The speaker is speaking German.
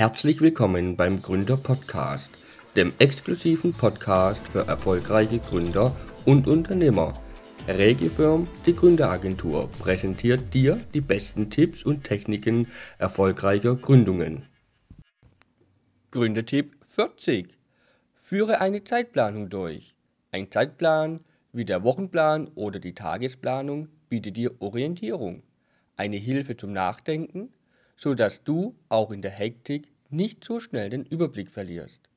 Herzlich willkommen beim Gründer Podcast, dem exklusiven Podcast für erfolgreiche Gründer und Unternehmer. Regifirm, die Gründeragentur, präsentiert dir die besten Tipps und Techniken erfolgreicher Gründungen. Gründertipp 40. Führe eine Zeitplanung durch. Ein Zeitplan wie der Wochenplan oder die Tagesplanung bietet dir Orientierung, eine Hilfe zum Nachdenken, so dass du auch in der Hektik nicht so schnell den Überblick verlierst.